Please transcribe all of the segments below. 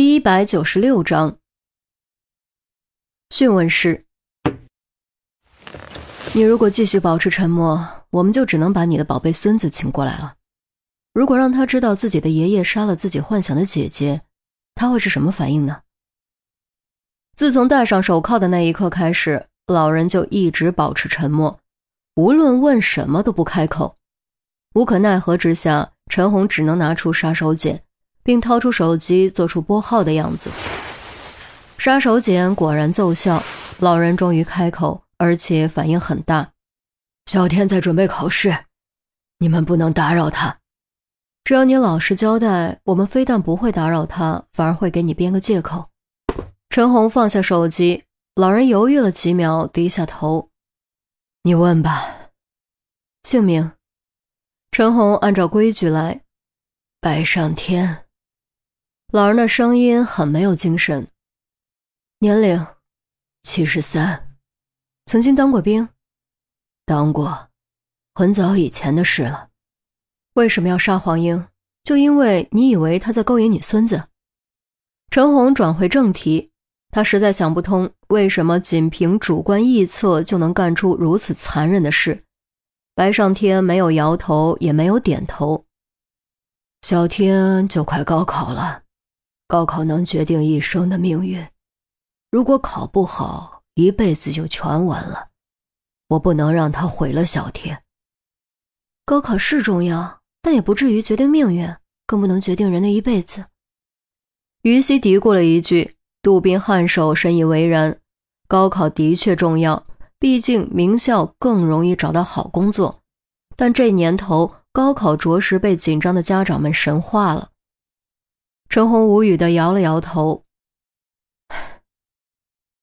第一百九十六章讯问室。你如果继续保持沉默，我们就只能把你的宝贝孙子请过来了。如果让他知道自己的爷爷杀了自己幻想的姐姐，他会是什么反应呢？自从戴上手铐的那一刻开始，老人就一直保持沉默，无论问什么都不开口。无可奈何之下，陈红只能拿出杀手锏。并掏出手机，做出拨号的样子。杀手锏果然奏效，老人终于开口，而且反应很大。小天在准备考试，你们不能打扰他。只要你老实交代，我们非但不会打扰他，反而会给你编个借口。陈红放下手机，老人犹豫了几秒，低下头：“你问吧，姓名。”陈红按照规矩来：“白上天。”老人的声音很没有精神。年龄，七十三。曾经当过兵，当过，很早以前的事了。为什么要杀黄英？就因为你以为他在勾引你孙子？陈红转回正题，他实在想不通，为什么仅凭主观臆测就能干出如此残忍的事。白上天没有摇头，也没有点头。小天就快高考了。高考能决定一生的命运，如果考不好，一辈子就全完了。我不能让他毁了小天。高考是重要，但也不至于决定命运，更不能决定人的一辈子。于西嘀咕了一句，杜宾颔首，深以为然。高考的确重要，毕竟名校更容易找到好工作，但这年头，高考着实被紧张的家长们神化了。陈红无语的摇了摇头。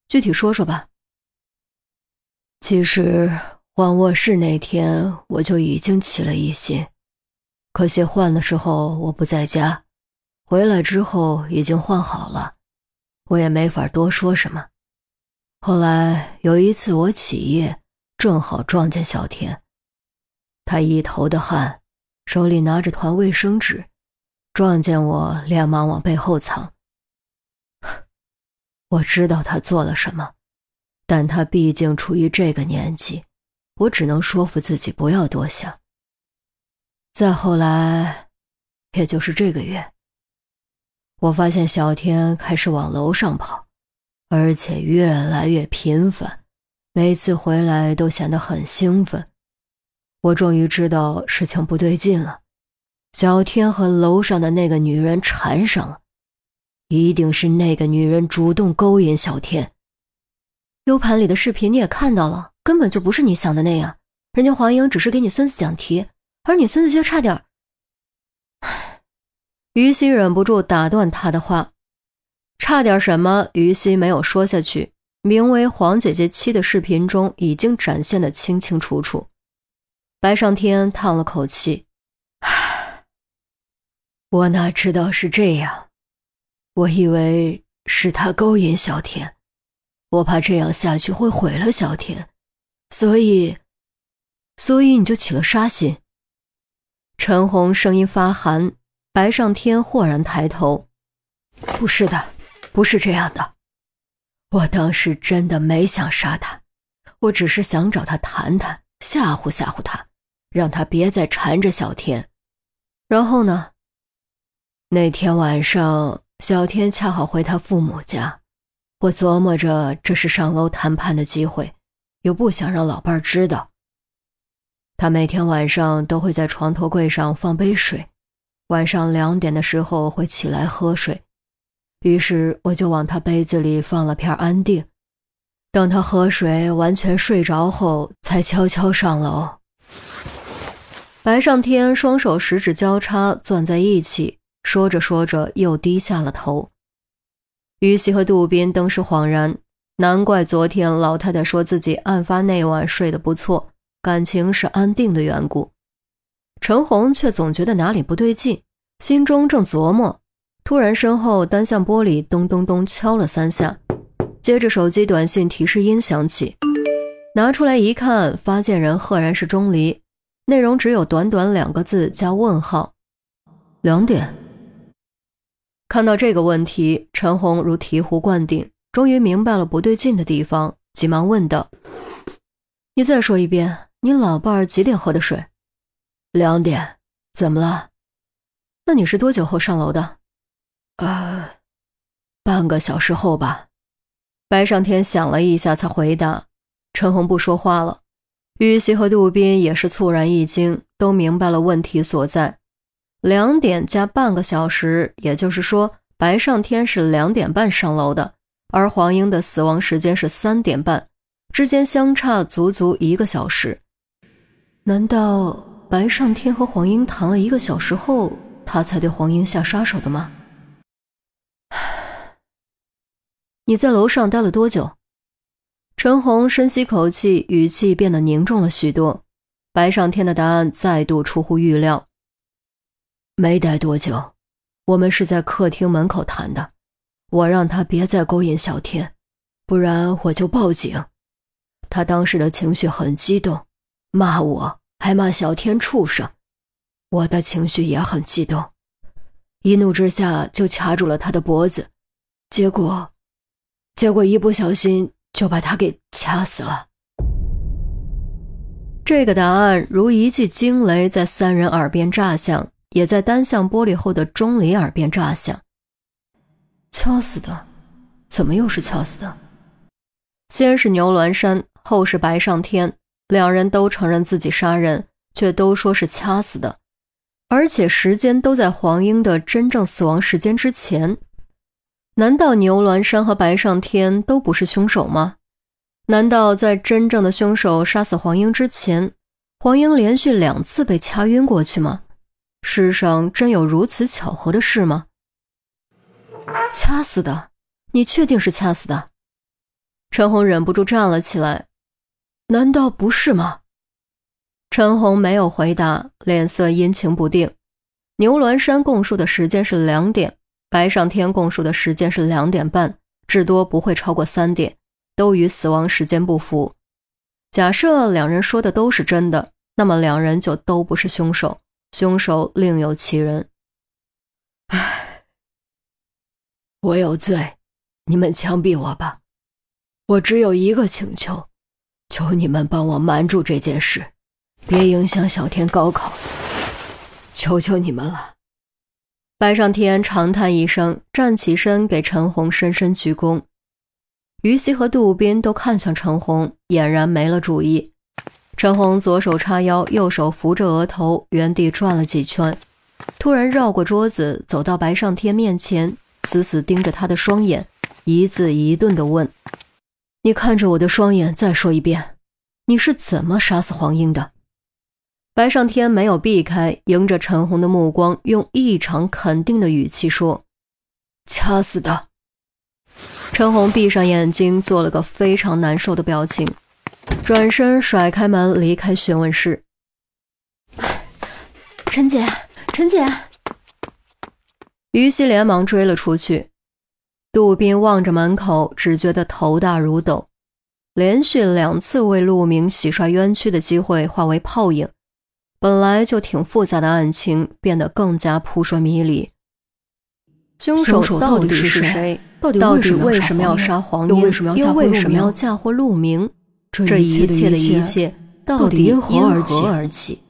具体说说吧。其实换卧室那天我就已经起了疑心，可惜换的时候我不在家，回来之后已经换好了，我也没法多说什么。后来有一次我起夜，正好撞见小天，他一头的汗，手里拿着团卫生纸。撞见我，连忙往背后藏。我知道他做了什么，但他毕竟处于这个年纪，我只能说服自己不要多想。再后来，也就是这个月，我发现小天开始往楼上跑，而且越来越频繁，每次回来都显得很兴奋。我终于知道事情不对劲了。小天和楼上的那个女人缠上了，一定是那个女人主动勾引小天。U 盘里的视频你也看到了，根本就不是你想的那样。人家黄英只是给你孙子讲题，而你孙子却差点……于西忍不住打断他的话：“差点什么？”于西没有说下去。名为“黄姐姐妻”的视频中已经展现的清清楚楚。白上天叹了口气。我哪知道是这样，我以为是他勾引小天，我怕这样下去会毁了小天，所以，所以你就起了杀心。陈红声音发寒，白上天豁然抬头：“不是的，不是这样的，我当时真的没想杀他，我只是想找他谈谈，吓唬吓唬他，让他别再缠着小天。然后呢？”那天晚上，小天恰好回他父母家，我琢磨着这是上楼谈判的机会，又不想让老伴儿知道。他每天晚上都会在床头柜上放杯水，晚上两点的时候会起来喝水，于是我就往他杯子里放了片安定，等他喝水完全睡着后，才悄悄上楼。白上天双手十指交叉攥在一起。说着说着，又低下了头。于西和杜宾登时恍然，难怪昨天老太太说自己案发那晚睡得不错，感情是安定的缘故。陈红却总觉得哪里不对劲，心中正琢磨，突然身后单向玻璃咚咚咚敲了三下，接着手机短信提示音响起，拿出来一看，发件人赫然是钟离，内容只有短短两个字加问号，两点。看到这个问题，陈红如醍醐灌顶，终于明白了不对劲的地方，急忙问道：“你再说一遍，你老伴儿几点喝的水？两点。怎么了？那你是多久后上楼的？呃，半个小时后吧。”白上天想了一下，才回答。陈红不说话了。玉溪和杜宾也是猝然一惊，都明白了问题所在。两点加半个小时，也就是说，白上天是两点半上楼的，而黄英的死亡时间是三点半，之间相差足足一个小时。难道白上天和黄英谈了一个小时后，他才对黄英下杀手的吗？你在楼上待了多久？陈红深吸口气，语气变得凝重了许多。白上天的答案再度出乎预料。没待多久，我们是在客厅门口谈的。我让他别再勾引小天，不然我就报警。他当时的情绪很激动，骂我，还骂小天畜生。我的情绪也很激动，一怒之下就掐住了他的脖子，结果，结果一不小心。就把他给掐死了。这个答案如一记惊雷，在三人耳边炸响，也在单向玻璃后的钟离耳边炸响。掐死的？怎么又是掐死的？先是牛峦山，后是白上天，两人都承认自己杀人，却都说是掐死的，而且时间都在黄英的真正死亡时间之前。难道牛峦山和白上天都不是凶手吗？难道在真正的凶手杀死黄英之前，黄英连续两次被掐晕过去吗？世上真有如此巧合的事吗？掐死的，你确定是掐死的？陈红忍不住站了起来。难道不是吗？陈红没有回答，脸色阴晴不定。牛峦山供述的时间是两点。白上天供述的时间是两点半，至多不会超过三点，都与死亡时间不符。假设两人说的都是真的，那么两人就都不是凶手，凶手另有其人。唉，我有罪，你们枪毙我吧。我只有一个请求，求你们帮我瞒住这件事，别影响小天高考，求求你们了。白上天长叹一声，站起身给陈红深深鞠躬。于西和杜斌都看向陈红，俨然没了主意。陈红左手叉腰，右手扶着额头，原地转了几圈，突然绕过桌子，走到白上天面前，死死盯着他的双眼，一字一顿地问：“你看着我的双眼，再说一遍，你是怎么杀死黄英的？”白上天没有避开，迎着陈红的目光，用异常肯定的语气说：“掐死的。”陈红闭上眼睛，做了个非常难受的表情，转身甩开门，离开询问室。陈姐，陈姐，于西连忙追了出去。杜宾望着门口，只觉得头大如斗，连续两次为陆明洗刷冤屈的机会化为泡影。本来就挺复杂的案情变得更加扑朔迷离。凶手到底是谁？到底为什么要杀黄英？又为什么要嫁祸陆明？这一切的一切到底因何而起？